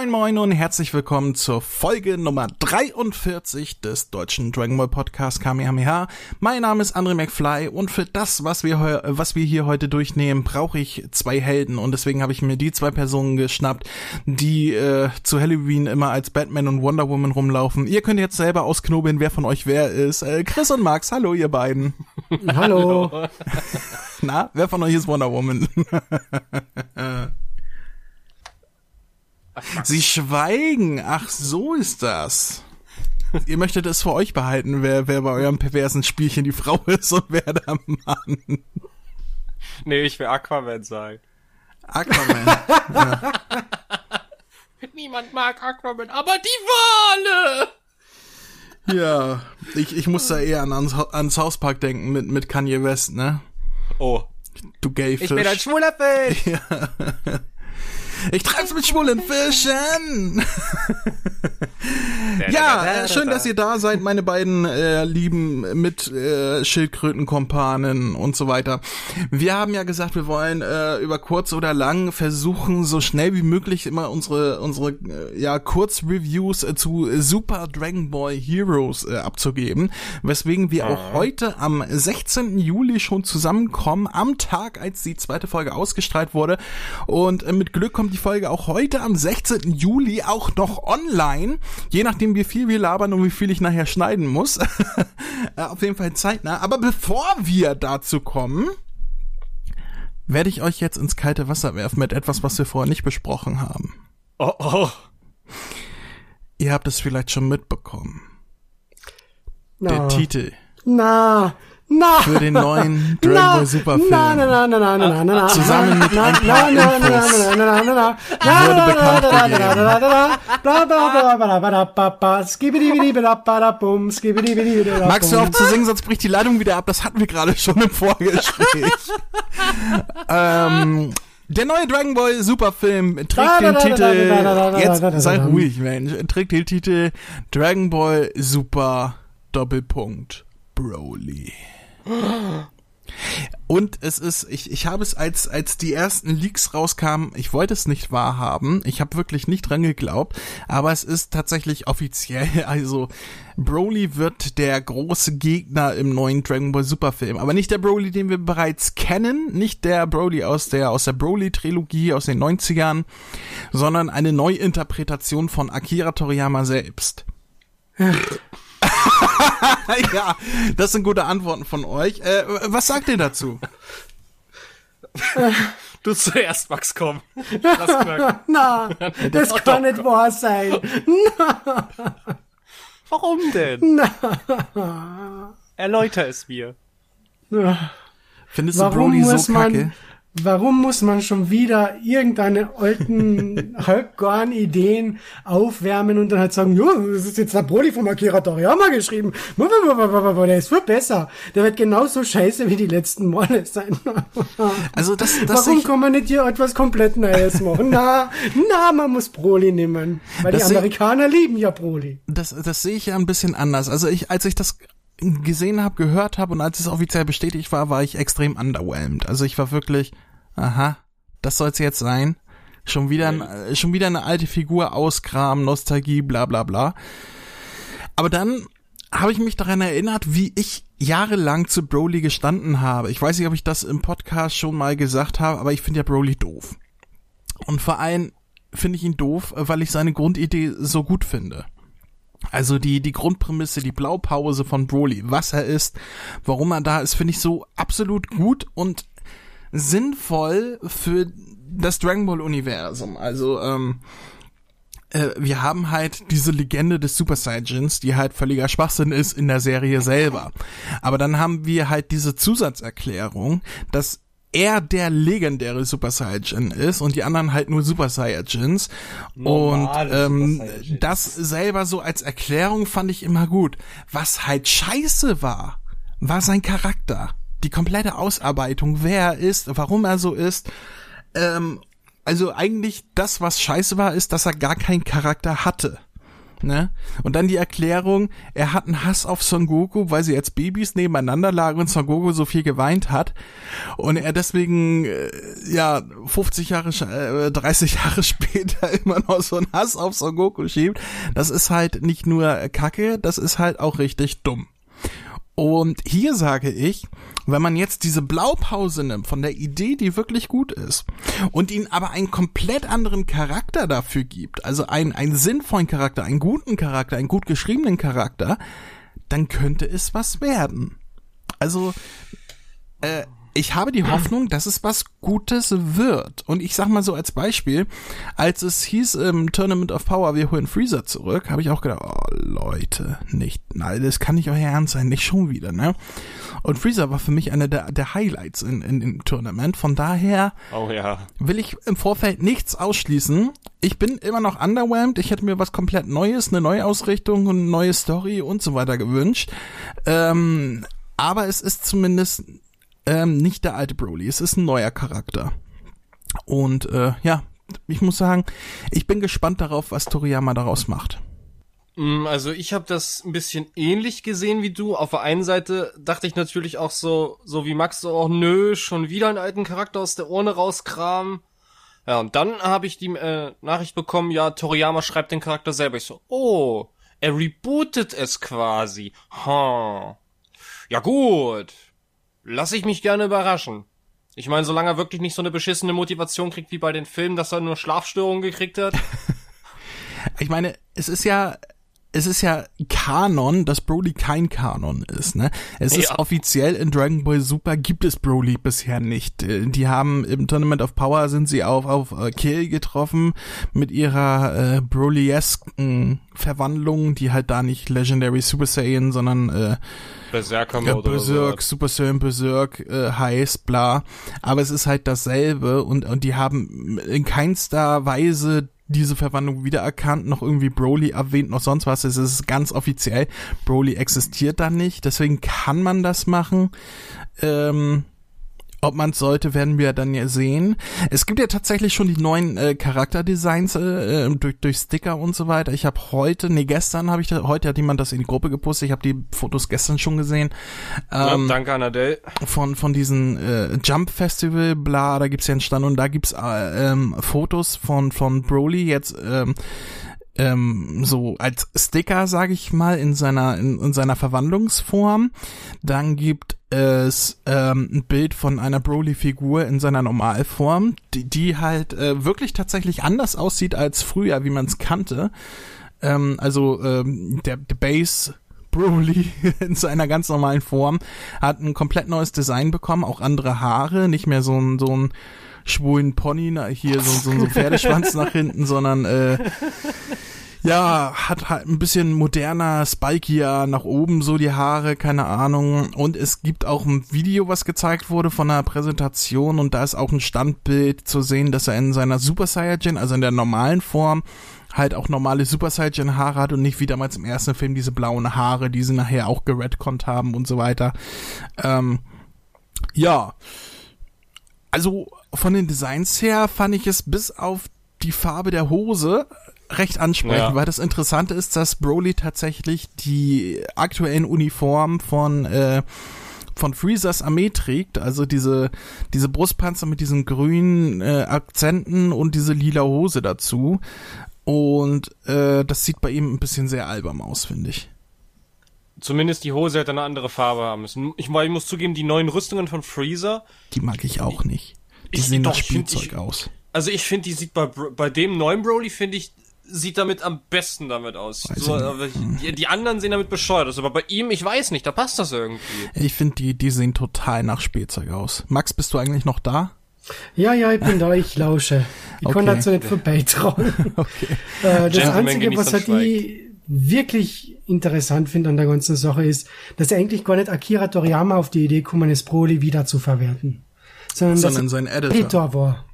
Moin moin und herzlich willkommen zur Folge Nummer 43 des deutschen Dragon Ball Podcast Kamehameha. Mein Name ist André McFly und für das, was wir, was wir hier heute durchnehmen, brauche ich zwei Helden und deswegen habe ich mir die zwei Personen geschnappt, die äh, zu Halloween immer als Batman und Wonder Woman rumlaufen. Ihr könnt jetzt selber ausknobeln, wer von euch wer ist. Äh, Chris und Max, hallo ihr beiden. Hallo. Na, wer von euch ist Wonder Woman? Sie schweigen. Ach, so ist das. Ihr möchtet es für euch behalten, wer, wer bei eurem perversen Spielchen die Frau ist und wer der Mann. Nee, ich will Aquaman sein. Aquaman. ja. Niemand mag Aquaman, aber die Wale! Ja, ich, ich muss da eher an, an South Park denken mit, mit Kanye West, ne? Oh. Du Gayfisch. Ich bin ein schwuler Fisch! Ja. Ich treib's mit schwulen Fischen. ja, schön, dass ihr da seid, meine beiden äh, lieben mit äh, Schildkrötenkompanen und so weiter. Wir haben ja gesagt, wir wollen äh, über kurz oder lang versuchen, so schnell wie möglich immer unsere unsere äh, ja Kurzreviews äh, zu Super Dragon Ball Heroes äh, abzugeben, weswegen wir auch heute am 16. Juli schon zusammenkommen, am Tag, als die zweite Folge ausgestrahlt wurde und äh, mit Glück kommt die Folge auch heute am 16. Juli auch noch online. Je nachdem, wie viel wir labern und wie viel ich nachher schneiden muss. Äh, auf jeden Fall zeitnah. Aber bevor wir dazu kommen, werde ich euch jetzt ins kalte Wasser werfen mit etwas, was wir vorher nicht besprochen haben. Oh oh. Ihr habt es vielleicht schon mitbekommen. Na. Der Titel Na. Na. für den neuen Dragon Ball Super Film Na, na, na, na, na, na, na, na. Zusammen mit na, ein paar na, Infos na, na, na, na, na. Na, wurde bekannt gegeben. Magst du auf zu singen, sonst bricht die Leitung wieder ab. Das hatten wir gerade schon im Vorgespräch. ähm, der neue Dragon Ball Superfilm trägt den Titel, jetzt sei ruhig, Mensch, trägt den Titel Dragon Ball Super Doppelpunkt Broly. Und es ist, ich, ich habe es als, als die ersten Leaks rauskamen, ich wollte es nicht wahrhaben, ich habe wirklich nicht dran geglaubt, aber es ist tatsächlich offiziell, also Broly wird der große Gegner im neuen Dragon Ball Super Film, aber nicht der Broly, den wir bereits kennen, nicht der Broly aus der, aus der Broly Trilogie aus den 90ern, sondern eine Neuinterpretation von Akira Toriyama selbst. ja, das sind gute Antworten von euch. Äh, was sagt ihr dazu? Du zuerst, Max, komm. Lass knacken. Na, das kann nicht wahr sein. Warum denn? Erläuter es mir. Findest du Warum Broly muss so man, kacke? Warum muss man schon wieder irgendeine alten, halbgaren Ideen aufwärmen und dann halt sagen, jo, das ist jetzt der Broly von Akira Toriyama geschrieben. Der ist viel besser. Der wird genauso scheiße wie die letzten Male sein. Also das, das Warum ich, kann man nicht hier etwas komplett Neues machen? Na, na, man muss Broly nehmen. Weil Das die Amerikaner lieben ja Broly. das, das sehe ich ja ein bisschen anders. Also ich, als ich das gesehen habe, gehört habe und als es offiziell bestätigt war, war ich extrem underwhelmed. Also ich war wirklich, aha, das soll's jetzt sein. Schon wieder, ein, äh, schon wieder eine alte Figur auskramen, Nostalgie, bla bla bla. Aber dann habe ich mich daran erinnert, wie ich jahrelang zu Broly gestanden habe. Ich weiß nicht, ob ich das im Podcast schon mal gesagt habe, aber ich finde ja Broly doof. Und vor allem finde ich ihn doof, weil ich seine Grundidee so gut finde. Also die, die Grundprämisse, die Blaupause von Broly, was er ist, warum er da ist, finde ich so absolut gut und sinnvoll für das Dragon Ball Universum. Also, ähm, äh, wir haben halt diese Legende des Super Saiyajins, die halt völliger Schwachsinn ist in der Serie selber. Aber dann haben wir halt diese Zusatzerklärung, dass er der legendäre Super Saiyajin ist und die anderen halt nur Super Saiyajins. Normale und ähm, Super Saiyajins. das selber so als Erklärung fand ich immer gut. Was halt scheiße war, war sein Charakter. Die komplette Ausarbeitung, wer er ist, warum er so ist. Ähm, also eigentlich das, was scheiße war, ist, dass er gar keinen Charakter hatte. Ne? Und dann die Erklärung, er hat einen Hass auf Son Goku, weil sie als Babys nebeneinander lagen und Son Goku so viel geweint hat. Und er deswegen, äh, ja, 50 Jahre, äh, 30 Jahre später immer noch so einen Hass auf Son Goku schiebt. Das ist halt nicht nur Kacke, das ist halt auch richtig dumm. Und hier sage ich, wenn man jetzt diese Blaupause nimmt von der Idee, die wirklich gut ist, und ihn aber einen komplett anderen Charakter dafür gibt, also einen, einen sinnvollen Charakter, einen guten Charakter, einen gut geschriebenen Charakter, dann könnte es was werden. Also, äh, ich habe die Hoffnung, dass es was Gutes wird. Und ich sag mal so als Beispiel, als es hieß im Tournament of Power, wir holen Freezer zurück, habe ich auch gedacht, oh Leute, nicht, nein, das kann nicht euer Ernst sein, nicht schon wieder, ne? Und Freezer war für mich einer der, der Highlights in, in, im Tournament. Von daher oh, ja. will ich im Vorfeld nichts ausschließen. Ich bin immer noch underwhelmed. Ich hätte mir was komplett Neues, eine Neuausrichtung und eine neue Story und so weiter gewünscht. Ähm, aber es ist zumindest ähm, nicht der alte Broly. Es ist ein neuer Charakter. Und äh, ja, ich muss sagen, ich bin gespannt darauf, was Toriyama daraus macht. Mm, also ich habe das ein bisschen ähnlich gesehen wie du. Auf der einen Seite dachte ich natürlich auch so, so wie Max so, oh nö, schon wieder einen alten Charakter aus der Urne rauskramen. Ja, und dann habe ich die äh, Nachricht bekommen, ja, Toriyama schreibt den Charakter selber. Ich so, oh, er rebootet es quasi. Ha. Ja gut, lass ich mich gerne überraschen. Ich meine, solange er wirklich nicht so eine beschissene Motivation kriegt wie bei den Filmen, dass er nur Schlafstörungen gekriegt hat. ich meine, es ist ja es ist ja Kanon, dass Broly kein Kanon ist, ne? Es ja. ist offiziell in Dragon Ball Super gibt es Broly bisher nicht. Äh, die haben im Tournament of Power sind sie auf auf äh, Kill getroffen mit ihrer äh, Broly-esken Verwandlung, die halt da nicht Legendary Super Saiyan, sondern äh, Berserker ja, Berserk, Super Saiyan Berserk äh, heißt, bla. Aber es ist halt dasselbe und und die haben in keinster Weise diese Verwandlung wiedererkannt, noch irgendwie Broly erwähnt, noch sonst was. Es ist ganz offiziell. Broly existiert da nicht, deswegen kann man das machen. Ähm, ob man es sollte, werden wir dann ja sehen. Es gibt ja tatsächlich schon die neuen äh, Charakterdesigns äh, äh durch, durch Sticker und so weiter. Ich habe heute, nee, gestern habe ich, da, heute hat jemand das in die Gruppe gepostet. Ich habe die Fotos gestern schon gesehen. Ähm, ja, danke an Adele. Von, von diesen äh, Jump Festival, bla, da gibt's ja einen Stand und da gibt's äh, ähm, Fotos von, von Broly jetzt ähm, ähm, so als Sticker, sage ich mal, in seiner in, in seiner Verwandlungsform. Dann gibt es ähm, ein Bild von einer Broly-Figur in seiner Normalform, die, die halt äh, wirklich tatsächlich anders aussieht als früher, wie man es kannte. Ähm, also ähm, der, der Base Broly in seiner ganz normalen Form hat ein komplett neues Design bekommen, auch andere Haare, nicht mehr so ein so ein schwulen Pony, hier so, so, so ein Pferdeschwanz nach hinten, sondern äh, ja, hat halt ein bisschen moderner, spikier nach oben so die Haare, keine Ahnung. Und es gibt auch ein Video, was gezeigt wurde von einer Präsentation und da ist auch ein Standbild zu sehen, dass er in seiner Super Saiyajin, also in der normalen Form, halt auch normale Super Saiyan Haare hat und nicht wie damals im ersten Film diese blauen Haare, die sie nachher auch geredconnt haben und so weiter. Ähm, ja. Also von den Designs her fand ich es bis auf die Farbe der Hose recht ansprechen, ja. weil das Interessante ist, dass Broly tatsächlich die aktuellen Uniformen von äh, von Freezers Armee trägt, also diese diese Brustpanzer mit diesen grünen äh, Akzenten und diese lila Hose dazu und äh, das sieht bei ihm ein bisschen sehr albern aus, finde ich. Zumindest die Hose hätte eine andere Farbe haben müssen. Ich, ich muss zugeben, die neuen Rüstungen von Freezer. Die mag ich auch nicht. Die ich, sehen doch Spielzeug ich, aus. Also ich finde, die sieht bei, bei dem neuen Broly, finde ich, sieht damit am besten damit aus. So, die, die, anderen sehen damit bescheuert aus, aber bei ihm, ich weiß nicht, da passt das irgendwie. Ich finde, die, die sehen total nach Spielzeug aus. Max, bist du eigentlich noch da? Ja, ja, ich bin da, ich lausche. Ich okay. konnte dazu nicht vorbeitrauen. okay. Äh, das Gentleman Einzige, was halt die wirklich interessant finde an der ganzen Sache ist, dass er eigentlich gar nicht Akira Toriyama auf die Idee gekommen ist, Broly wieder zu verwerten. Sondern, sondern sein Editor. Editor war.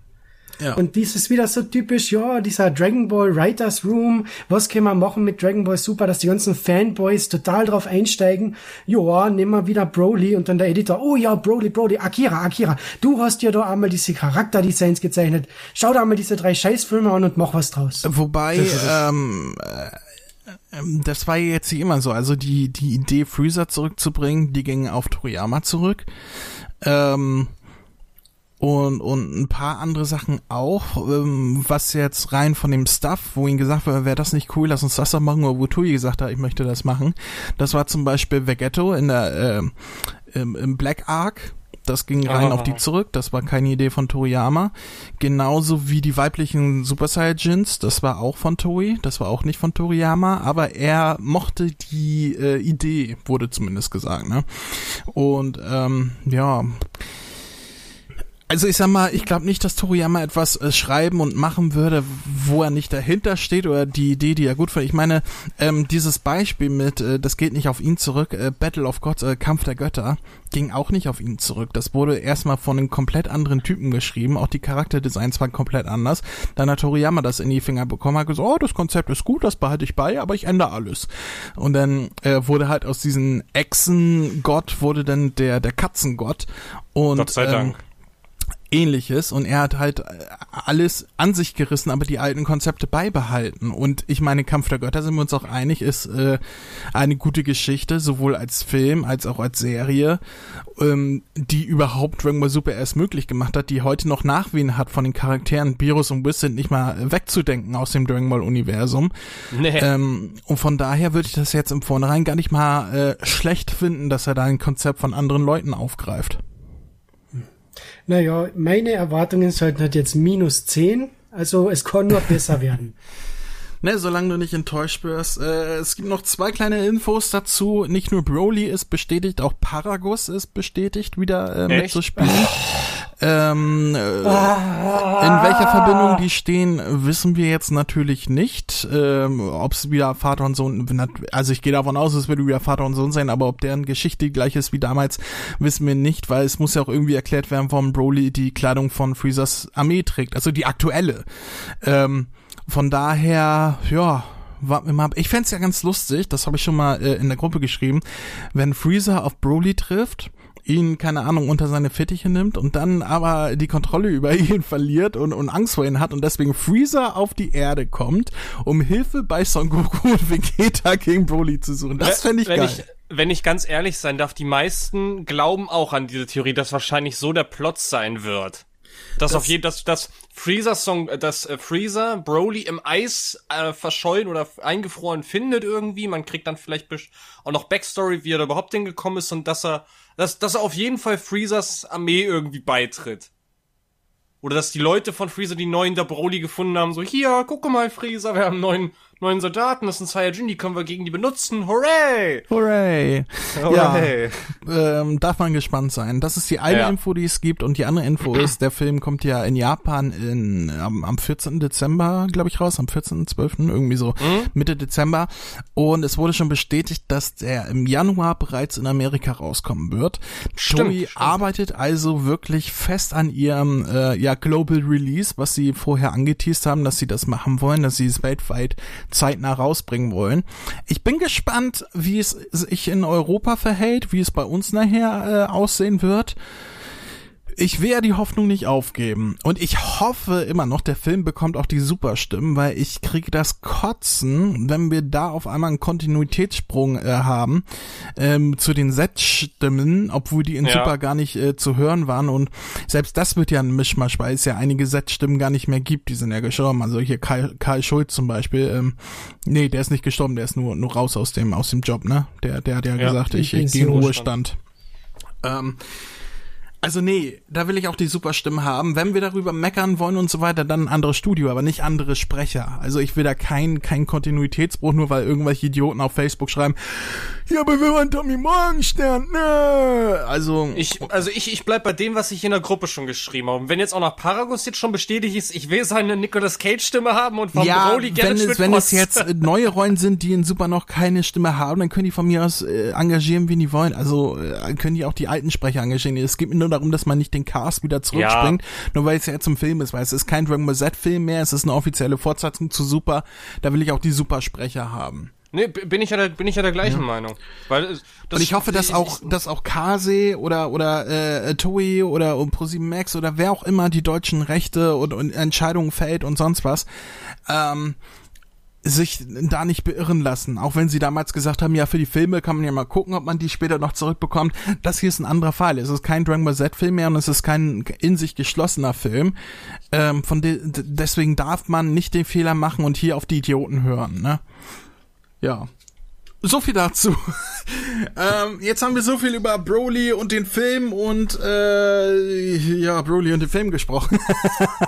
Ja. Und dies ist wieder so typisch, ja, dieser Dragon Ball Writers Room, was können wir machen mit Dragon Ball Super, dass die ganzen Fanboys total drauf einsteigen, ja, nehmen wir wieder Broly und dann der Editor, oh ja, Broly, Broly, Akira, Akira, du hast ja da einmal diese Charakterdesigns gezeichnet, schau da einmal diese drei Scheißfilme an und mach was draus. Wobei, ähm, ähm, das war jetzt hier immer so. Also die, die Idee, Freezer zurückzubringen, die ging auf Toriyama zurück. Ähm, und, und ein paar andere Sachen auch, ähm, was jetzt rein von dem Stuff, wo ihm gesagt wurde, wäre das nicht cool, lass uns das doch machen, oder wo Tui gesagt hat, ich möchte das machen. Das war zum Beispiel Vegetto in der, äh, im, im Black Ark, das ging rein auf die zurück, das war keine Idee von Toriyama. Genauso wie die weiblichen Super Saiyajins, das war auch von Toei, das war auch nicht von Toriyama, aber er mochte die äh, Idee, wurde zumindest gesagt, ne? Und ähm, ja, also ich sag mal, ich glaube nicht, dass Toriyama etwas äh, schreiben und machen würde, wo er nicht dahinter steht oder die Idee, die er gut findet. Ich meine, ähm, dieses Beispiel mit, äh, das geht nicht auf ihn zurück, äh, Battle of Gods, äh, Kampf der Götter, ging auch nicht auf ihn zurück. Das wurde erstmal von einem komplett anderen Typen geschrieben. Auch die Charakterdesigns waren komplett anders. Dann hat Toriyama das in die Finger bekommen, hat gesagt, oh, das Konzept ist gut, das behalte ich bei, aber ich ändere alles. Und dann äh, wurde halt aus diesem Echsen-Gott wurde dann der, der Katzengott. Und, Gott sei Dank. Ähnliches und er hat halt alles an sich gerissen, aber die alten Konzepte beibehalten. Und ich meine, Kampf der Götter sind wir uns auch einig, ist äh, eine gute Geschichte, sowohl als Film als auch als Serie, ähm, die überhaupt Dragon Ball Super erst möglich gemacht hat, die heute noch Nachwehen hat von den Charakteren. Beerus und Whis sind nicht mal wegzudenken aus dem Dragon Ball Universum. Nee. Ähm, und von daher würde ich das jetzt im Vornherein gar nicht mal äh, schlecht finden, dass er da ein Konzept von anderen Leuten aufgreift. Naja, meine Erwartungen sollten halt jetzt minus 10. Also es kann nur besser werden. Ne, solange du nicht enttäuscht wirst. Äh, es gibt noch zwei kleine Infos dazu. Nicht nur Broly ist bestätigt, auch Paragus ist bestätigt, wieder äh, mitzuspielen. Ähm, äh, in welcher Verbindung die stehen, wissen wir jetzt natürlich nicht. Ähm, ob es wieder Vater und Sohn, also ich gehe davon aus, es wird wieder Vater und Sohn sein, aber ob deren Geschichte gleich ist wie damals, wissen wir nicht, weil es muss ja auch irgendwie erklärt werden, warum Broly die Kleidung von Freezers Armee trägt, also die aktuelle. Ähm, von daher, ja, warten mal. Ich fände ja ganz lustig, das habe ich schon mal äh, in der Gruppe geschrieben, wenn Freezer auf Broly trifft ihn, keine Ahnung, unter seine Fittiche nimmt und dann aber die Kontrolle über ihn verliert und, und Angst vor ihm hat und deswegen Freezer auf die Erde kommt, um Hilfe bei Son Goku und Vegeta gegen Broly zu suchen. Das fände ich wenn geil. Ich, wenn ich ganz ehrlich sein darf, die meisten glauben auch an diese Theorie, dass wahrscheinlich so der Plot sein wird. Dass das auf jeden, dass, dass Freezer Song, dass äh, Freezer Broly im Eis äh, verschollen oder eingefroren findet irgendwie. Man kriegt dann vielleicht auch noch Backstory, wie er da überhaupt hingekommen ist und dass er dass, dass auf jeden Fall Freezers Armee irgendwie beitritt. Oder dass die Leute von Freezer die neuen der Broly gefunden haben, so, hier, guck mal, Freezer, wir haben neuen neuen Soldaten, das sind Saiyajin, die können wir gegen die benutzen. Hooray! Hooray! Hooray. Ja, ähm, darf man gespannt sein. Das ist die eine ja. Info, die es gibt und die andere Info ist, der Film kommt ja in Japan in, am, am 14. Dezember, glaube ich, raus, am 14.12., irgendwie so, mhm. Mitte Dezember. Und es wurde schon bestätigt, dass der im Januar bereits in Amerika rauskommen wird. Stimmt, Toei stimmt. arbeitet also wirklich fest an ihrem äh, ja, Global Release, was sie vorher angeteased haben, dass sie das machen wollen, dass sie es weltweit zeitnah rausbringen wollen. Ich bin gespannt, wie es sich in Europa verhält, wie es bei uns nachher äh, aussehen wird ich will ja die Hoffnung nicht aufgeben. Und ich hoffe immer noch, der Film bekommt auch die Superstimmen, weil ich kriege das Kotzen, wenn wir da auf einmal einen Kontinuitätssprung äh, haben ähm, zu den Set-Stimmen, obwohl die in ja. Super gar nicht äh, zu hören waren. Und selbst das wird ja ein Mischmasch, weil es ja einige Set-Stimmen gar nicht mehr gibt. Die sind ja gestorben. Also hier Karl, Karl Schulz zum Beispiel. Ähm, nee, der ist nicht gestorben, der ist nur, nur raus aus dem, aus dem Job, ne? Der, der hat ja, ja gesagt, ich, ich gehe in Ruhestand. Ähm, also nee, da will ich auch die Superstimme haben. Wenn wir darüber meckern wollen und so weiter, dann ein anderes Studio, aber nicht andere Sprecher. Also ich will da kein, kein Kontinuitätsbruch, nur weil irgendwelche Idioten auf Facebook schreiben, ja, aber wir waren Tommy Morgenstern, ne? Also. Ich, also ich, ich bleib bei dem, was ich in der Gruppe schon geschrieben habe. Und wenn jetzt auch noch Paragus jetzt schon bestätigt ist, ich will seine Nicolas Cage Stimme haben und von ja, Broly wenn es, wenn es jetzt neue Rollen sind, die in Super noch keine Stimme haben, dann können die von mir aus äh, engagieren, wie die wollen. Also äh, können die auch die alten Sprecher engagieren. Es geht mir nur darum, dass man nicht den Cast wieder zurückspringt, ja. nur weil es ja jetzt im Film ist, weil es ist kein Dragon Ball Z Film mehr, es ist eine offizielle Fortsetzung zu Super, da will ich auch die Supersprecher haben. Nee, bin ich ja der, bin ich ja der gleichen ja. Meinung. Weil das, und ich hoffe, dass auch, dass auch Kase oder oder äh, Toei oder ProSieben Max oder wer auch immer die deutschen Rechte und, und Entscheidungen fällt und sonst was, ähm, sich da nicht beirren lassen. Auch wenn sie damals gesagt haben, ja, für die Filme kann man ja mal gucken, ob man die später noch zurückbekommt. Das hier ist ein anderer Fall. Es ist kein Dragon Ball Z-Film mehr und es ist kein in sich geschlossener Film. Ähm, von de deswegen darf man nicht den Fehler machen und hier auf die Idioten hören, ne? Ja. So viel dazu. ähm, jetzt haben wir so viel über Broly und den Film und äh, ja, Broly und den Film gesprochen.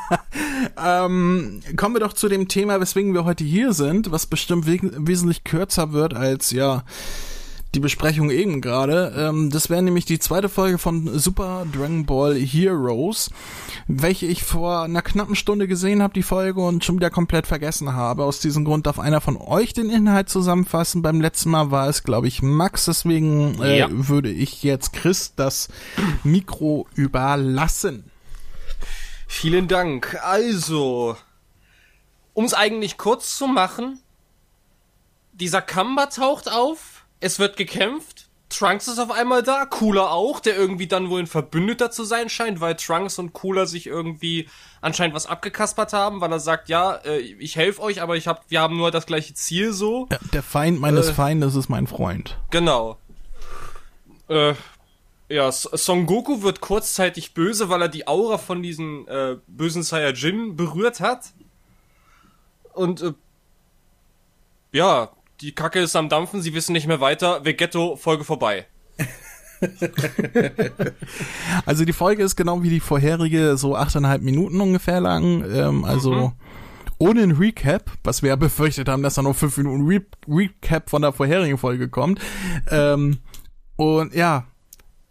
ähm, kommen wir doch zu dem Thema, weswegen wir heute hier sind, was bestimmt we wesentlich kürzer wird als ja die Besprechung eben gerade. Ähm, das wäre nämlich die zweite Folge von Super Dragon Ball Heroes, welche ich vor einer knappen Stunde gesehen habe, die Folge, und schon wieder komplett vergessen habe. Aus diesem Grund darf einer von euch den Inhalt zusammenfassen. Beim letzten Mal war es, glaube ich, Max, deswegen äh, ja. würde ich jetzt Chris das Mikro überlassen. Vielen Dank. Also, um es eigentlich kurz zu machen, dieser Kamba taucht auf es wird gekämpft. Trunks ist auf einmal da, Cooler auch, der irgendwie dann wohl ein Verbündeter zu sein scheint, weil Trunks und Cooler sich irgendwie anscheinend was abgekaspert haben, weil er sagt, ja, äh, ich helfe euch, aber ich hab, wir haben nur das gleiche Ziel so. Ja, der Feind meines äh, Feindes ist mein Freund. Genau. Äh, ja, Son Goku wird kurzzeitig böse, weil er die Aura von diesen äh, bösen Saiyajin berührt hat. Und äh, ja, die Kacke ist am Dampfen, sie wissen nicht mehr weiter, Vegetto, Folge vorbei. also die Folge ist genau wie die vorherige so achteinhalb Minuten ungefähr lang. Ähm, also mhm. ohne ein Recap, was wir ja befürchtet haben, dass da noch fünf Minuten Re Recap von der vorherigen Folge kommt. Ähm, und ja,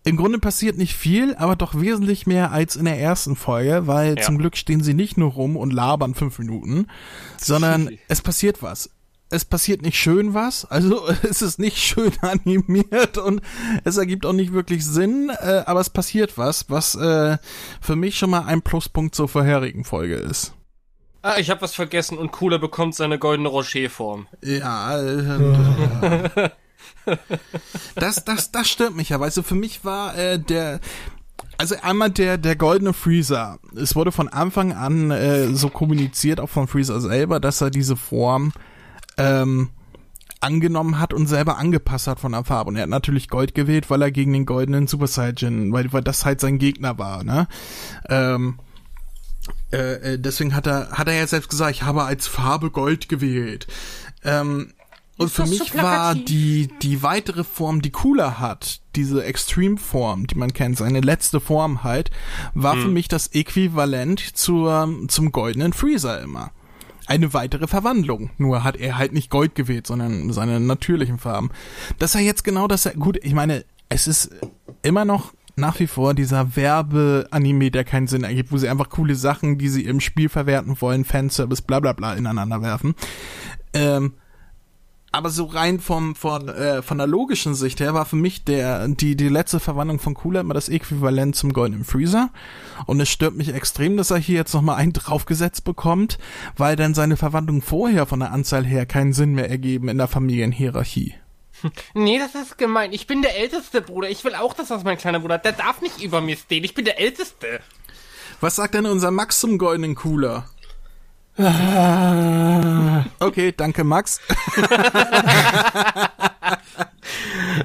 im Grunde passiert nicht viel, aber doch wesentlich mehr als in der ersten Folge, weil ja. zum Glück stehen sie nicht nur rum und labern fünf Minuten, sondern es passiert was es passiert nicht schön was, also es ist nicht schön animiert und es ergibt auch nicht wirklich Sinn, äh, aber es passiert was, was äh, für mich schon mal ein Pluspunkt zur vorherigen Folge ist. Ah, ich habe was vergessen und Cooler bekommt seine goldene Rocher-Form. Ja, äh, das, das, das stört mich ja, weißt du, für mich war äh, der, also einmal der der goldene Freezer. Es wurde von Anfang an äh, so kommuniziert, auch von Freezer selber, dass er diese Form ähm, angenommen hat und selber angepasst hat von der Farbe. Und er hat natürlich Gold gewählt, weil er gegen den goldenen Super Saiyan, weil, weil das halt sein Gegner war, ne? Ähm, äh, äh, deswegen hat er, hat er ja selbst gesagt, ich habe als Farbe Gold gewählt. Ähm, und für mich so war die, die weitere Form, die cooler hat, diese Extreme-Form, die man kennt, seine letzte Form halt, war hm. für mich das Äquivalent zur, zum goldenen Freezer immer eine weitere Verwandlung. Nur hat er halt nicht Gold gewählt, sondern seine natürlichen Farben. Dass er jetzt genau das, gut, ich meine, es ist immer noch nach wie vor dieser Werbe-Anime, der keinen Sinn ergibt, wo sie einfach coole Sachen, die sie im Spiel verwerten wollen, Fanservice, bla bla bla, ineinander werfen. Ähm, aber so rein vom von äh, von der logischen Sicht her war für mich der die die letzte Verwandlung von Cooler immer das Äquivalent zum goldenen Freezer und es stört mich extrem, dass er hier jetzt noch mal einen draufgesetzt bekommt, weil dann seine Verwandlung vorher von der Anzahl her keinen Sinn mehr ergeben in der Familienhierarchie. Nee, das ist gemein. Ich bin der älteste Bruder. Ich will auch, dass das mein kleiner Bruder. Der darf nicht über mir stehen. Ich bin der älteste. Was sagt denn unser Max zum goldenen Cooler? Okay, danke Max.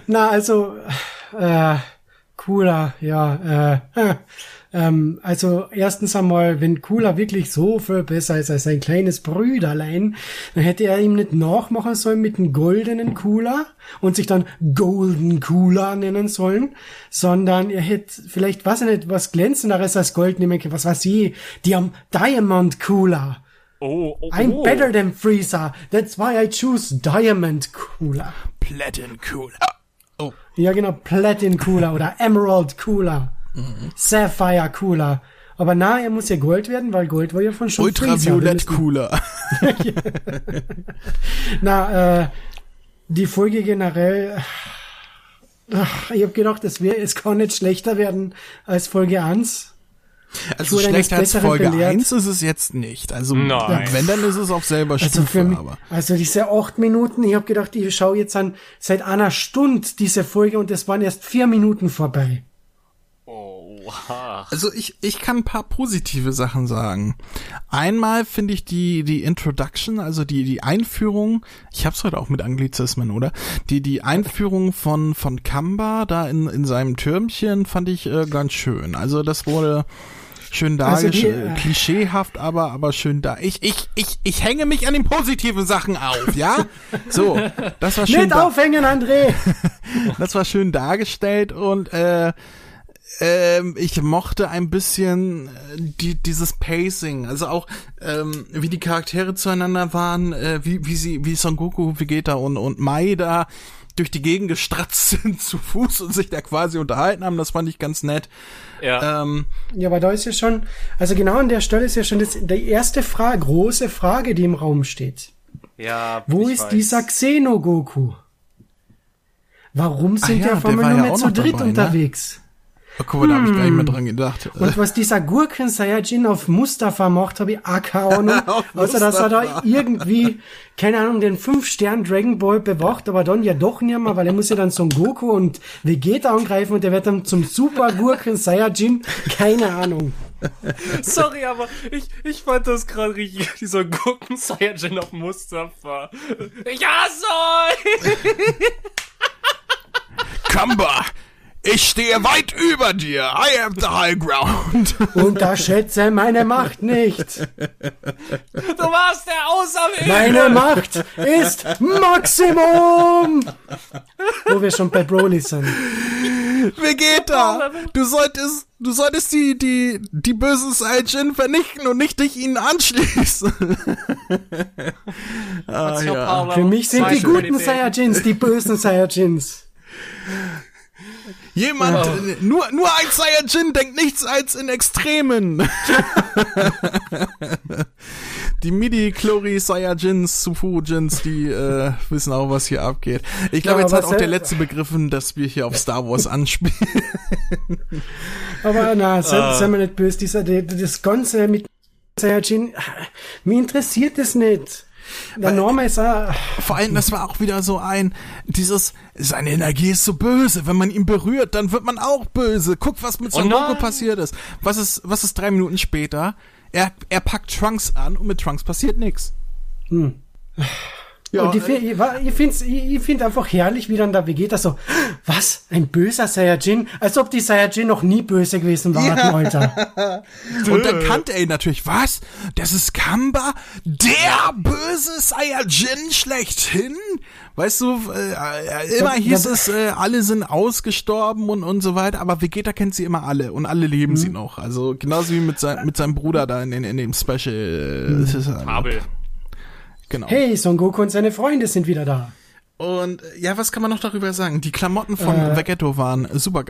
Na, also, äh, cooler, ja. Äh, ähm, also erstens einmal, wenn Cooler wirklich so viel besser ist als sein kleines Brüderlein, dann hätte er ihm nicht nachmachen sollen mit einem goldenen Cooler und sich dann Golden Cooler nennen sollen, sondern er hätte vielleicht, was er nicht, was glänzenderes als Gold nehmen können, was weiß ich, die haben Diamond Cooler. Oh, oh, I'm oh. better than Freezer. That's why I choose Diamond Cooler. Platin Cooler. Oh. Ja, genau, Platin Cooler oder Emerald Cooler. Mhm. Sapphire Cooler. Aber na, er muss ja Gold werden, weil Gold war ja von schon Ultraviolett Cooler. na, äh, die Folge generell, ach, ich habe gedacht, es, wär, es kann nicht schlechter werden als Folge 1. Also schlechter als Folge belehrt. 1 ist es jetzt nicht. Also Nein. wenn, dann ist es auf selber also Stufe. Für mich, aber. Also diese acht Minuten, ich habe gedacht, ich schaue jetzt an seit einer Stunde diese Folge und es waren erst vier Minuten vorbei. Oh. Oha. Also ich, ich kann ein paar positive Sachen sagen. Einmal finde ich die, die Introduction, also die, die Einführung, ich hab's heute auch mit Anglizismen, oder? Die, die Einführung von, von Kamba da in, in seinem Türmchen fand ich äh, ganz schön. Also das wurde schön Also die, dargestellt, äh, klischeehaft, aber, aber schön da. Ich, ich, ich, ich hänge mich an den positiven Sachen auf, ja? So, das war schön Nicht aufhängen, André! Das war schön dargestellt und äh, ähm, ich mochte ein bisschen äh, die, dieses Pacing, also auch ähm, wie die Charaktere zueinander waren, äh, wie, wie sie, wie Son Goku, Vegeta und, und Mai da durch die Gegend gestratzt sind zu Fuß und sich da quasi unterhalten haben, das fand ich ganz nett. Ja. Ähm, Ja, aber da ist ja schon, also genau an der Stelle ist ja schon das, die erste Frage, große Frage, die im Raum steht. ja. Wo ich ist weiß. dieser Xeno-Goku? Warum sind ja, die auf der einmal war nur ja mehr zu dritt dabei, ne? Oh, guck mal, da habe ich gar nicht mehr dran gedacht. Und was dieser Gurken Saiyajin auf Mustafa macht, habe ich auch keine Ahnung. Außer dass er da irgendwie, keine Ahnung, den 5-Stern Dragon Ball bewacht, aber dann ja doch nicht mehr, weil er muss ja dann Son Goku und Vegeta angreifen und der wird dann zum Super Gurken Saiyajin. Keine Ahnung. Sorry, aber ich, ich fand das gerade richtig, dieser Gurken Saiyajin auf Mustafa. Hasse euch! Kamba, ich stehe weit über dir. I am the high ground. Unterschätze meine Macht nicht. Du warst der Auserwählte! Meine Macht ist Maximum! Wo wir schon bei Broly sind. Vegeta, du solltest, du solltest die, die, die bösen Saiyajin vernichten und nicht dich ihnen anschließen. ah, ja. Für mich sind die guten Saiyajins die bösen Saiyajins. Jemand, äh, nur, nur ein Saiyajin denkt nichts als in Extremen. die Midi-Chlori Saiyajins, Sufujins, die äh, wissen auch, was hier abgeht. Ich glaube, Ja, jetzt hat auch der letzte begriffen, dass wir hier auf Star Wars anspielen. Aber na, sei, Ah. sei mir nicht böse, dieser, die- das Ganze mit Saiyajin, mich interessiert es nicht. Der ist auch, Vor allem, das war auch wieder so ein, dieses, seine Energie ist so böse. Wenn man ihn berührt, dann wird man auch böse. Guck, was mit Son Oh passiert ist. Was ist, was ist drei Minuten später? Er, er packt Trunks an und mit Trunks passiert nix. Ja, und ich, fi- ich, finde ich, find einfach herrlich, wie dann der Vegeta so, was, ein böser Saiyajin? Als ob die Saiyajin noch nie böse gewesen waren, Ja. Alter. Und dann kannte er ihn natürlich. Was? Das ist Kamba? Der böse Saiyajin schlechthin? Weißt du, äh, äh, immer hieß es, äh, alle sind ausgestorben und, und so weiter, aber Vegeta kennt sie immer alle und alle leben sie noch. Also genauso wie mit, sein, mit seinem Bruder da in, in, in dem Special. Äh, das ist, äh, Abel. Genau. Hey, Son Goku und seine Freunde sind wieder da. Und ja, was kann man noch darüber sagen? Die Klamotten von Äh. Vegetto waren super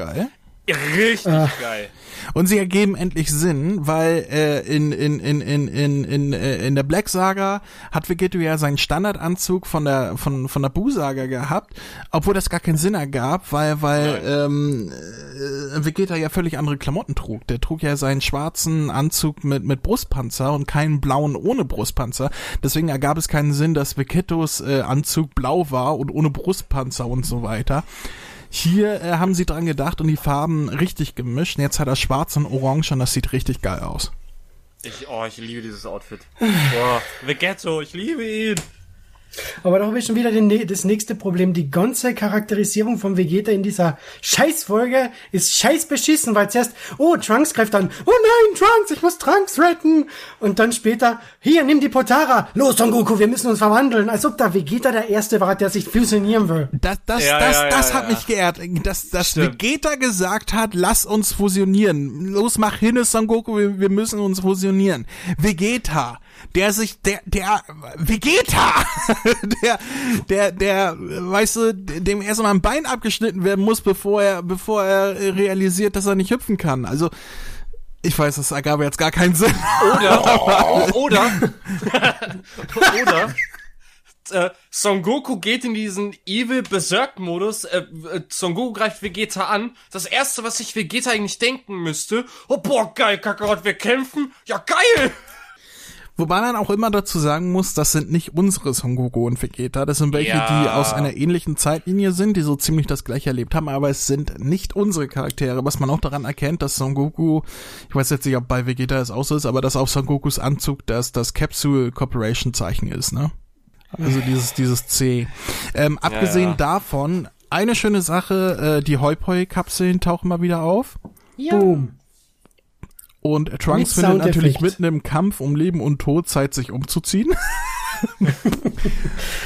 Richtig geil. Und sie ergeben endlich Sinn, weil äh, in, in, in, in, in, in, äh, in der Black Saga hat Vegetto ja seinen Standardanzug von der von, von der Buu Saga gehabt, obwohl das gar keinen Sinn ergab, weil weil ähm, äh, Vegeta ja völlig andere Klamotten trug. Der trug ja seinen schwarzen Anzug mit mit Brustpanzer und keinen blauen ohne Brustpanzer. Deswegen ergab es keinen Sinn, dass Vegettos äh, Anzug blau war und ohne Brustpanzer und so weiter. Hier äh, haben sie dran gedacht und die Farben richtig gemischt. Jetzt hat er schwarz und orange und das sieht richtig geil aus. Ich, oh, ich liebe dieses Outfit. Boah, Vegetto, ich liebe ihn. Aber da habe ich schon wieder den, das nächste Problem. Die ganze Charakterisierung von Vegeta in dieser Scheißfolge ist scheiß beschissen, weil zuerst, oh, Trunks greift an, oh nein, Trunks, ich muss Trunks retten. Und dann später, hier, nimm die Potara. Los, Son Goku, wir müssen uns verwandeln. Als ob da Vegeta der Erste war, der sich fusionieren will. Das, das, Ja, das, ja, ja, das hat ja. mich geehrt. Dass, dass Stimmt. Vegeta gesagt hat, lass uns fusionieren. Los, mach hin, Son Goku, wir, wir müssen uns fusionieren. Vegeta, der sich, der, der, Vegeta, der, der, der, weißt du, dem erst mal ein Bein abgeschnitten werden muss, bevor er, bevor er realisiert, dass er nicht hüpfen kann. Also, ich weiß, das ergab jetzt gar keinen Sinn. Oder, oder, oder, äh, Son Goku geht in diesen Evil Berserk Modus, äh, äh, Son Goku greift Vegeta an. Das erste, was sich Vegeta eigentlich denken müsste, oh boah, geil, Kakarot, wir kämpfen, ja geil! Wobei man auch immer dazu sagen muss, das sind nicht unsere Son Goku und Vegeta, das sind welche, Ja. die aus einer ähnlichen Zeitlinie sind, die so ziemlich das gleiche erlebt haben, aber es sind nicht unsere Charaktere, was man auch daran erkennt, dass Son Goku, ich weiß jetzt nicht, ob bei Vegeta es auch so ist, aber dass auf Son Gokus Anzug das, das Capsule Corporation Zeichen ist, ne? Also dieses, dieses C. Ähm, abgesehen ja. davon, eine schöne Sache, äh, die Hoi-Poi-Kapseln tauchen mal wieder auf. Boom. Und Trunks findet natürlich mitten im Kampf um Leben und Tod Zeit, sich umzuziehen.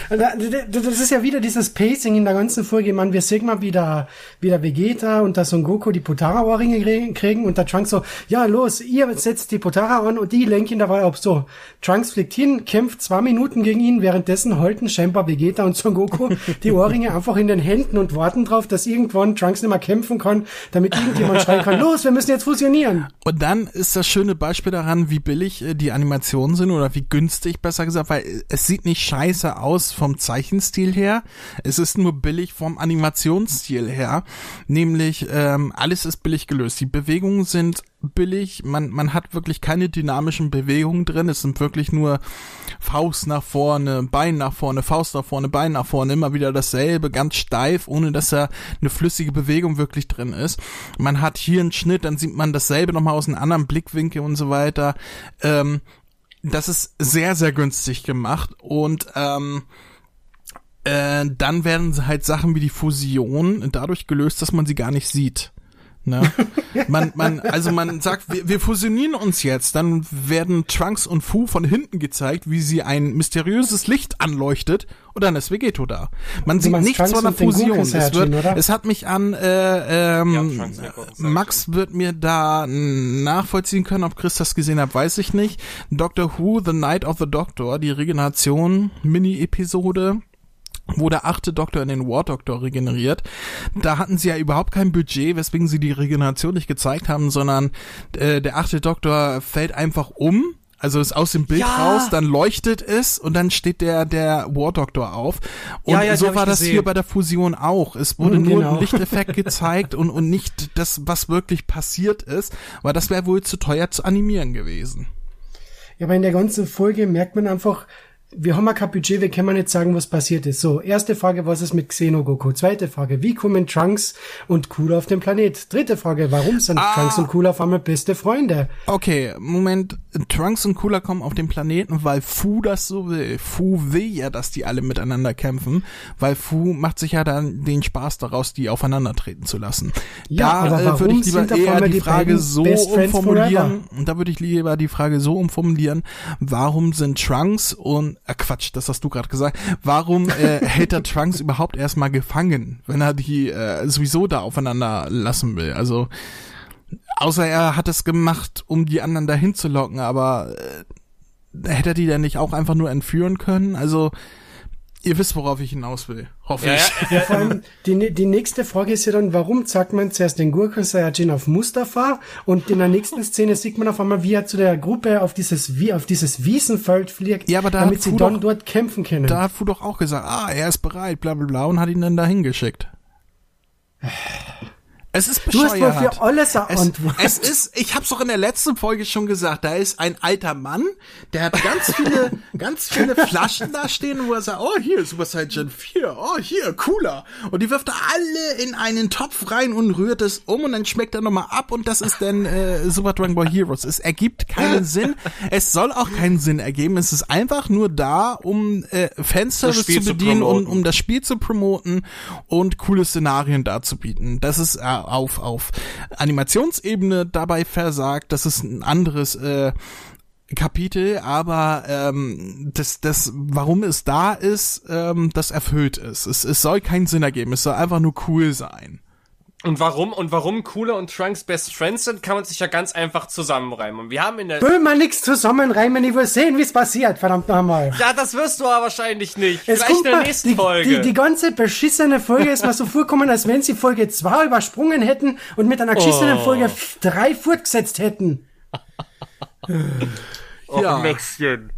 Da- da- Das ist ja wieder dieses Pacing in der ganzen Folge. Man, wir sehen mal wieder, wieder Vegeta und der Son Goku die Potara-Ohrringe krie- kriegen und der Trunks so, ja, los, ihr setzt die Potara an und die lenken ihn dabei ab. So, Trunks fliegt hin, kämpft zwei Minuten gegen ihn, währenddessen halten scheinbar Vegeta und Son Goku die Ohrringe einfach in den Händen und warten drauf, dass irgendwann Trunks nicht mehr kämpfen kann, damit irgendjemand schreien kann, los, wir müssen jetzt fusionieren. Und dann ist das schöne Beispiel daran, wie billig äh, die Animationen sind oder wie günstig, besser gesagt, weil äh, es sieht nicht scheiße aus vom Zeichenstil her. Es ist nur billig vom Animationsstil her. Nämlich, ähm, alles ist billig gelöst. Die Bewegungen sind billig. Man, man hat wirklich keine dynamischen Bewegungen drin. Es sind wirklich nur Faust nach vorne, Bein nach vorne, Faust nach vorne, Bein nach vorne. Immer wieder dasselbe, ganz steif, ohne dass da eine flüssige Bewegung wirklich drin ist. Man hat hier einen Schnitt, dann sieht man dasselbe nochmal aus einem anderen Blickwinkel und so weiter. Ähm, das ist sehr, sehr günstig gemacht und ähm, äh, dann werden halt Sachen wie die Fusion dadurch gelöst, dass man sie gar nicht sieht. Ne? Man, man, also man sagt, wir, wir fusionieren uns jetzt, dann werden Trunks und Fu von hinten gezeigt, wie sie ein mysteriöses Licht anleuchtet und dann ist Vegeto da. Man sieht nichts Trunks von der Fusion. Es, wird, oder? es hat mich an äh, ähm, Ja, Max wird mir da nachvollziehen können, ob Chris das gesehen hat, weiß ich nicht. Doctor Who, The Night of the Doctor, die Regeneration, Mini-Episode wo der achte Doktor in den War Doctor regeneriert. Da hatten sie ja überhaupt kein Budget, weswegen sie die Regeneration nicht gezeigt haben, sondern äh, der achte Doktor fällt einfach um, also ist aus dem Bild Ja. raus, dann leuchtet es und dann steht der der War Doctor auf. Und Ja, ja, so war das gesehen. hier bei der Fusion auch. Es wurde Mhm, nur genau. ein Lichteffekt gezeigt und und nicht das, was wirklich passiert ist, weil das wäre wohl zu teuer zu animieren gewesen. Ja, aber in der ganzen Folge merkt man einfach, wir haben ja kein Budget, wir können nicht sagen, was passiert ist. So, erste Frage, was ist mit Xenogoku? Zweite Frage, wie kommen Trunks und Cooler auf den Planet? Dritte Frage, warum sind Ah. Trunks und Cooler auf einmal beste Freunde? Okay, Moment. Trunks und Cooler kommen auf den Planeten, weil Fu das so will. Fu will ja, dass die alle miteinander kämpfen, weil Fu macht sich ja dann den Spaß daraus, die aufeinandertreten zu lassen. Ja, da äh, würde ich lieber eher die die Frage so umformulieren. forever? Und da würde ich lieber die Frage so umformulieren, warum sind Trunks und äh, Quatsch, das hast du gerade gesagt. Warum äh, hält der Trunks überhaupt erstmal gefangen, wenn er die äh, sowieso da aufeinander lassen will? Also Außer er hat es gemacht, um die anderen dahin zu locken, aber äh, hätte er die denn nicht auch einfach nur entführen können? Also, ihr wisst, worauf ich hinaus will. Hoffe Ja, ich. ja, Vor allem, die, die nächste Frage ist ja dann, warum zeigt man zuerst den Gurken Saiyajin auf Mustafa und in der nächsten Szene sieht man auf einmal, wie er zu der Gruppe auf dieses, wie, auf dieses Wiesenfeld fliegt, Ja, aber da damit sie Fu dann doch- dort kämpfen können. Da hat Fu doch auch gesagt, ah, er ist bereit, bla bla bla, und hat ihn dann dahin geschickt. Es ist du hast wohl bescheuert. für alles eine Es, Antwort. es ist, ich hab's doch in der letzten Folge schon gesagt, da ist ein alter Mann, der hat ganz viele, ganz viele Flaschen da stehen, wo er sagt, oh hier, Super Saiyan 4, oh hier, cooler. Und die wirft er alle in einen Topf rein und rührt es um und dann schmeckt er nochmal ab und das ist dann äh, Super Dragon Ball Heroes. Es ergibt keinen Sinn, es soll auch keinen Sinn ergeben, es ist einfach nur da, um äh, Fanservice zu zu bedienen und promoten. um das Spiel zu promoten und coole Szenarien darzubieten. Das ist äh, auf, auf Animationsebene dabei versagt. Das ist ein anderes äh, Kapitel, aber ähm, das, das, warum es da ist, ähm, das erfüllt ist. Es, es soll keinen Sinn ergeben. Es soll einfach nur cool sein. Und warum, und warum Cooler und Trunks Best Friends sind, kann man sich ja ganz einfach zusammenreimen. Und wir haben in der, Will man nichts zusammenreimen, ich will sehen, wie es passiert, verdammt nochmal. ja, das wirst du aber wahrscheinlich nicht. Es Vielleicht kommt in der mal, nächsten die, Folge. Die, die ganze beschissene Folge ist mir so vorgekommen, als wenn sie Folge 2 übersprungen hätten und mit einer geschissenen Oh. Folge 3 fortgesetzt hätten. Och, Ja. Maxchen.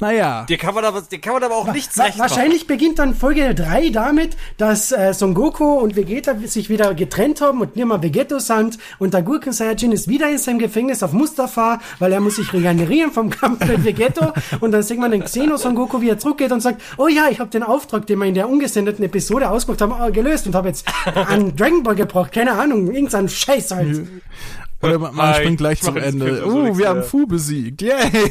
Naja. Dir kann man aber, dir kann man aber auch nichts Wa recht machen. wahrscheinlich beginnt dann Folge 3 damit, dass äh, Son Goku und Vegeta sich wieder getrennt haben und nicht mehr Vegetto sind und der Gurken Saiyajin ist wieder in seinem Gefängnis auf Mustafa, weil er muss sich regenerieren vom Kampf mit Vegetto und dann sieht man den Xeno Son Goku, wie er zurückgeht und sagt, oh ja, ich habe den Auftrag, den wir in der ungesendeten Episode ausgemacht haben, äh, gelöst und habe jetzt einen Dragon Ball gebraucht, keine Ahnung, irgendein Scheiß halt. Oder man Hi, springt gleich zum Ende. Also Uh, wir haben Fu besiegt. Yay!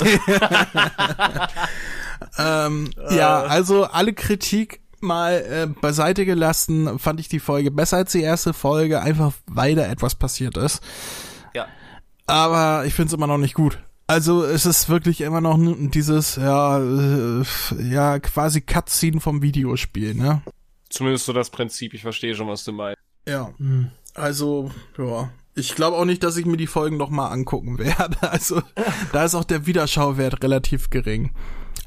ähm, ja, also alle Kritik mal äh, beiseite gelassen, fand ich die Folge besser als die erste Folge, einfach weil da etwas passiert ist. Ja. Aber ich finde es immer noch nicht gut. Also es ist wirklich immer noch dieses, ja, äh, ja, quasi Cutscene vom Videospiel, ne? Zumindest so das Prinzip, ich verstehe schon, was du meinst. Ja. Also, ja. Ich glaube auch nicht, dass ich mir die Folgen noch mal angucken werde. Also, da ist auch der Wiederschauwert relativ gering.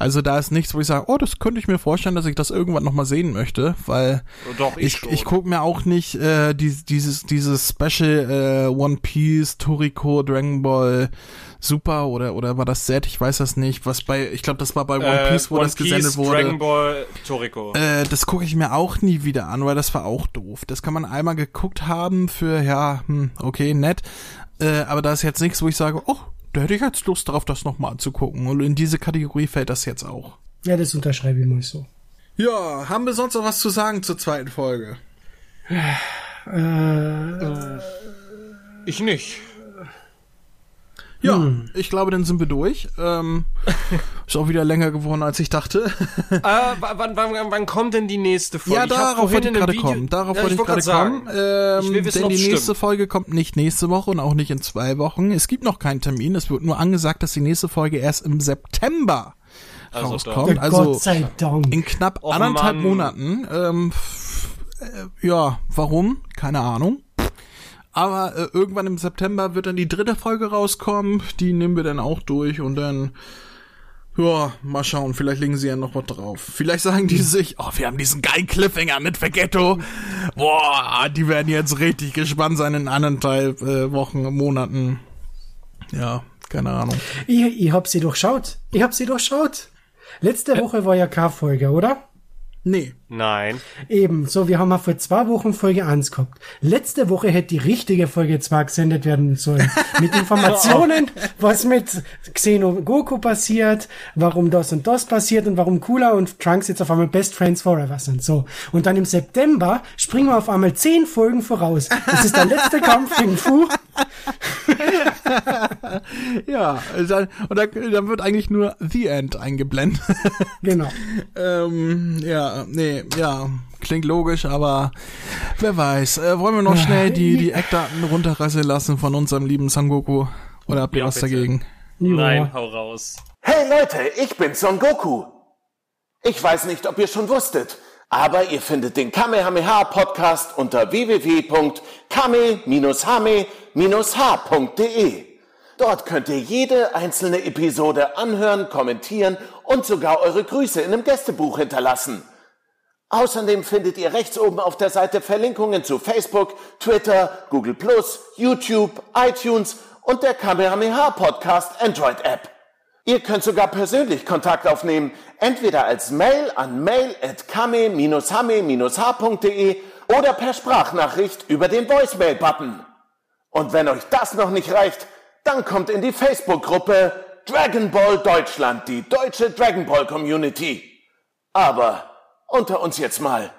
Also, da ist nichts, wo ich sage, oh, das könnte ich mir vorstellen, dass ich das irgendwann noch mal sehen möchte, weil Doch, ich ich, ich gucke mir auch nicht äh, die, dieses dieses Special äh, One Piece, Toriko, Dragon Ball Super oder oder war das Z, ich weiß das nicht, was bei ich glaube, das war bei One Äh, Piece, wo One das gesendet Piece, wurde. Dragon Ball, Toriko. Äh, das gucke ich mir auch nie wieder an, weil das war auch doof. Das kann man einmal geguckt haben für, ja, hm, okay, nett. Äh, aber da ist jetzt nichts, wo ich sage, oh, da hätte ich jetzt Lust darauf, das nochmal anzugucken. Und in diese Kategorie fällt das jetzt auch. Ja, das unterschreibe ich mal so. Ja, haben wir sonst noch was zu sagen zur zweiten Folge? ich nicht. Ja, ich glaube, dann sind wir durch. Ähm, ist auch wieder länger geworden, als ich dachte. äh, wann, wann, wann, kommt denn die nächste Folge? ja, Ich darauf wollte ich gerade kommen. Darauf Ja, wollte ich wollte gerade sagen. kommen. Ähm, Ich will wissen, denn die nächste stimmt. Folge kommt nicht nächste Woche und auch nicht in zwei Wochen. Es gibt noch keinen Termin. Es wird nur angesagt, dass die nächste Folge erst im September Also rauskommt. Also Gott sei Dank. in knapp Och, anderthalb Mann. Monaten. Ähm, äh, ja, warum? Keine Ahnung. Aber äh, irgendwann im September wird dann die dritte Folge rauskommen. Die nehmen wir dann auch durch und dann, ja, mal schauen. Vielleicht legen sie ja noch was drauf. Vielleicht sagen die sich, oh, wir haben diesen geilen Cliffhanger mit Vegetto. Boah, die werden jetzt richtig gespannt sein in anderthalb äh, Wochen, Monaten. Ja, keine Ahnung. Ich, ich hab sie durchschaut. Ich hab sie durchschaut. Letzte Woche war ja keine Folge, oder? Nee. Nein. Eben, so, wir haben ja vor zwei Wochen Folge 1 gehabt. Letzte Woche hätte die richtige Folge 2 gesendet werden sollen. Mit Informationen, was mit Xeno Goku passiert, warum das und das passiert und warum Cooler und Trunks jetzt auf einmal Best Friends Forever sind. So. Und dann im September springen wir auf einmal zehn Folgen voraus. Das ist der letzte Kampf gegen Fu. Ja, dann, und dann, dann wird eigentlich nur The End eingeblendet. Genau. ähm, ja, nee, ja, klingt logisch, aber wer weiß. Äh, wollen wir noch schnell die, die Eckdaten runterrasseln lassen von unserem lieben Sangoku? Oder habt ihr Ja, was bitte. dagegen? Nein, hau raus. Hey Leute, ich bin Son Goku. Ich weiß nicht, ob ihr schon wusstet, aber ihr findet den Kamehameha Podcast unter www.kame-hame-h.de. Dort könnt ihr jede einzelne Episode anhören, kommentieren und sogar eure Grüße in einem Gästebuch hinterlassen. Außerdem findet ihr rechts oben auf der Seite Verlinkungen zu Facebook, Twitter, Google+, YouTube, iTunes und der Kamehameha Podcast Android App. Ihr könnt sogar persönlich Kontakt aufnehmen, entweder als Mail an mail@kame-hame-h.de oder per Sprachnachricht über den Voicemail-Button. Und wenn euch das noch nicht reicht, dann kommt in die Facebook-Gruppe Dragon Ball Deutschland, die deutsche Dragon Ball Community. Aber unter uns jetzt mal.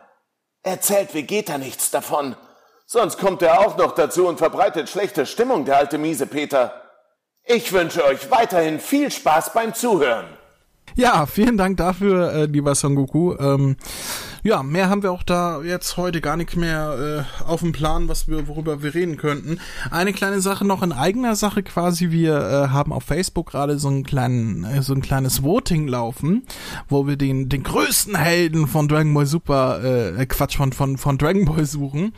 Erzählt Vegeta nichts davon. Sonst kommt er auch noch dazu und verbreitet schlechte Stimmung, der alte miese Peter. Ich wünsche euch weiterhin viel Spaß beim Zuhören. Ja, vielen Dank dafür, äh, lieber Sangoku. Ähm, ja, mehr haben wir auch da jetzt heute gar nicht mehr äh, auf dem Plan, was wir, worüber wir reden könnten. Eine kleine Sache noch in eigener Sache quasi. Wir äh, haben auf Facebook gerade so einen kleinen, äh, so ein kleines Voting laufen, wo wir den den größten Helden von Dragon Ball Super, äh, Quatsch von von von Dragon Ball suchen.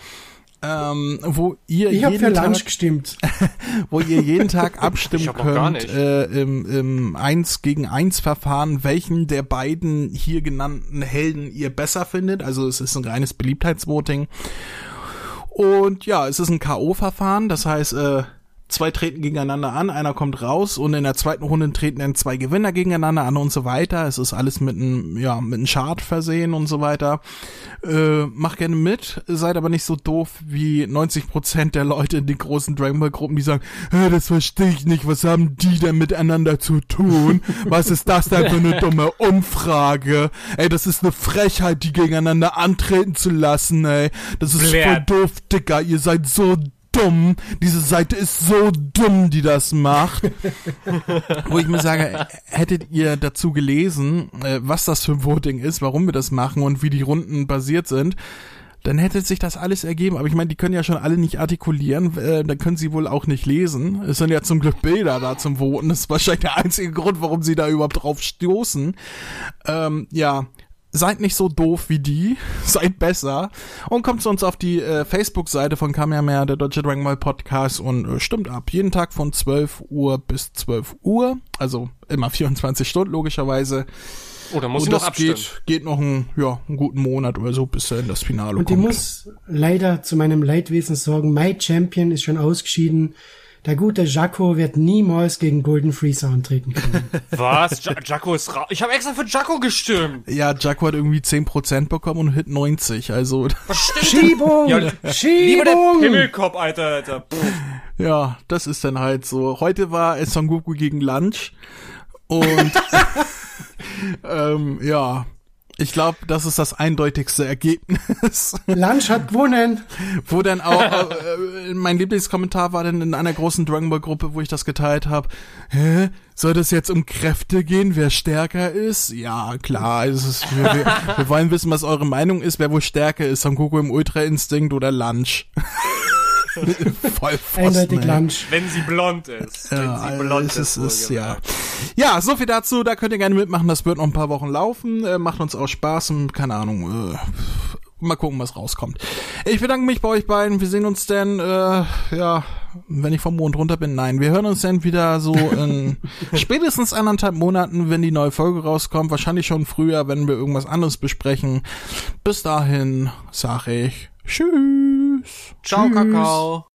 Ähm, wo ihr Ich jeden für Lunch Tag, gestimmt. wo ihr jeden Tag abstimmen könnt äh, im, im 1 gegen 1 Verfahren, welchen der beiden hier genannten Helden ihr besser findet. Also es ist ein reines Beliebtheitsvoting. Und ja, es ist ein K.O.-Verfahren, das heißt, äh, zwei treten gegeneinander an, einer kommt raus und in der zweiten Runde treten dann zwei Gewinner gegeneinander an und so weiter. Es ist alles mit einem, ja, mit einem Chart versehen und so weiter. Äh, mach gerne mit, seid aber nicht so doof wie 90 Prozent der Leute in den großen Dragon Ball Gruppen, die sagen, das verstehe ich nicht, was haben die denn miteinander zu tun? Was ist das denn für eine dumme Umfrage? Ey, das ist eine Frechheit, die gegeneinander antreten zu lassen, ey. Das ist Blair. voll doof, Dicker. Ihr seid so dumm. Diese Seite ist so dumm, die das macht. Wo ich mir sage, hättet ihr dazu gelesen, äh, was das für ein Voting ist, warum wir das machen und wie die Runden basiert sind, dann hätte sich das alles ergeben. Aber ich meine, die können ja schon alle nicht artikulieren, äh, dann können sie wohl auch nicht lesen. Es sind ja zum Glück Bilder da zum Voten. Das ist wahrscheinlich der einzige Grund, warum sie da überhaupt drauf stoßen. Ähm, ja, seid nicht so doof wie die, seid besser und kommt zu uns auf die äh, Facebook-Seite von Kamehameha, der Deutsche Dragon Ball Podcast und äh, stimmt ab. Jeden Tag von 12 Uhr bis 12 Uhr, also immer 24 Stunden logischerweise. Oh, da muss und ich noch das abstimmen. geht, geht noch einen, ja, einen guten Monat oder so, bis dann das Finale Und ich kommt. muss leider zu meinem Leidwesen sagen, My Champion ist schon ausgeschieden. Der gute Jaco wird niemals gegen Golden Freezer antreten können. Was? Ja Jacko ist raus. Ich habe extra für Jacko gestimmt. ja, Jaco hat irgendwie 10% bekommen und Hit 90, also Schiebung! Ja, Lieber der Schiebung! Pimmelkopf, Alter, Alter. Pff. Ja, das ist dann halt so. Heute war es Son Goku gegen Lunch und ähm, ja, ich glaube, das ist das eindeutigste Ergebnis. Lunch hat gewonnen. wo dann auch äh, mein Lieblingskommentar war dann in einer großen Dragon Ball Gruppe, wo ich das geteilt habe. Hä? Soll das jetzt um Kräfte gehen, wer stärker ist? Ja, klar, es ist, wir, wir, wir wollen wissen, was eure Meinung ist, wer wohl stärker ist, Son Goku im Ultra Instinkt oder Lunch. Voll Eindeutig. Lunch. Wenn sie blond ist. Ja, Wenn sie blond es ist, ist ja. Ja, so viel dazu. Da könnt ihr gerne mitmachen. Das wird noch ein paar Wochen laufen. Äh, macht uns auch Spaß und keine Ahnung. Äh, mal gucken, was rauskommt. Ich bedanke mich bei euch beiden. Wir sehen uns dann, äh, ja, wenn ich vom Mond runter bin. Nein, wir hören uns dann wieder so in spätestens anderthalb Monaten, wenn die neue Folge rauskommt. Wahrscheinlich schon früher, wenn wir irgendwas anderes besprechen. Bis dahin sage ich Tschüss. Ciao, Tschüss. Kakao.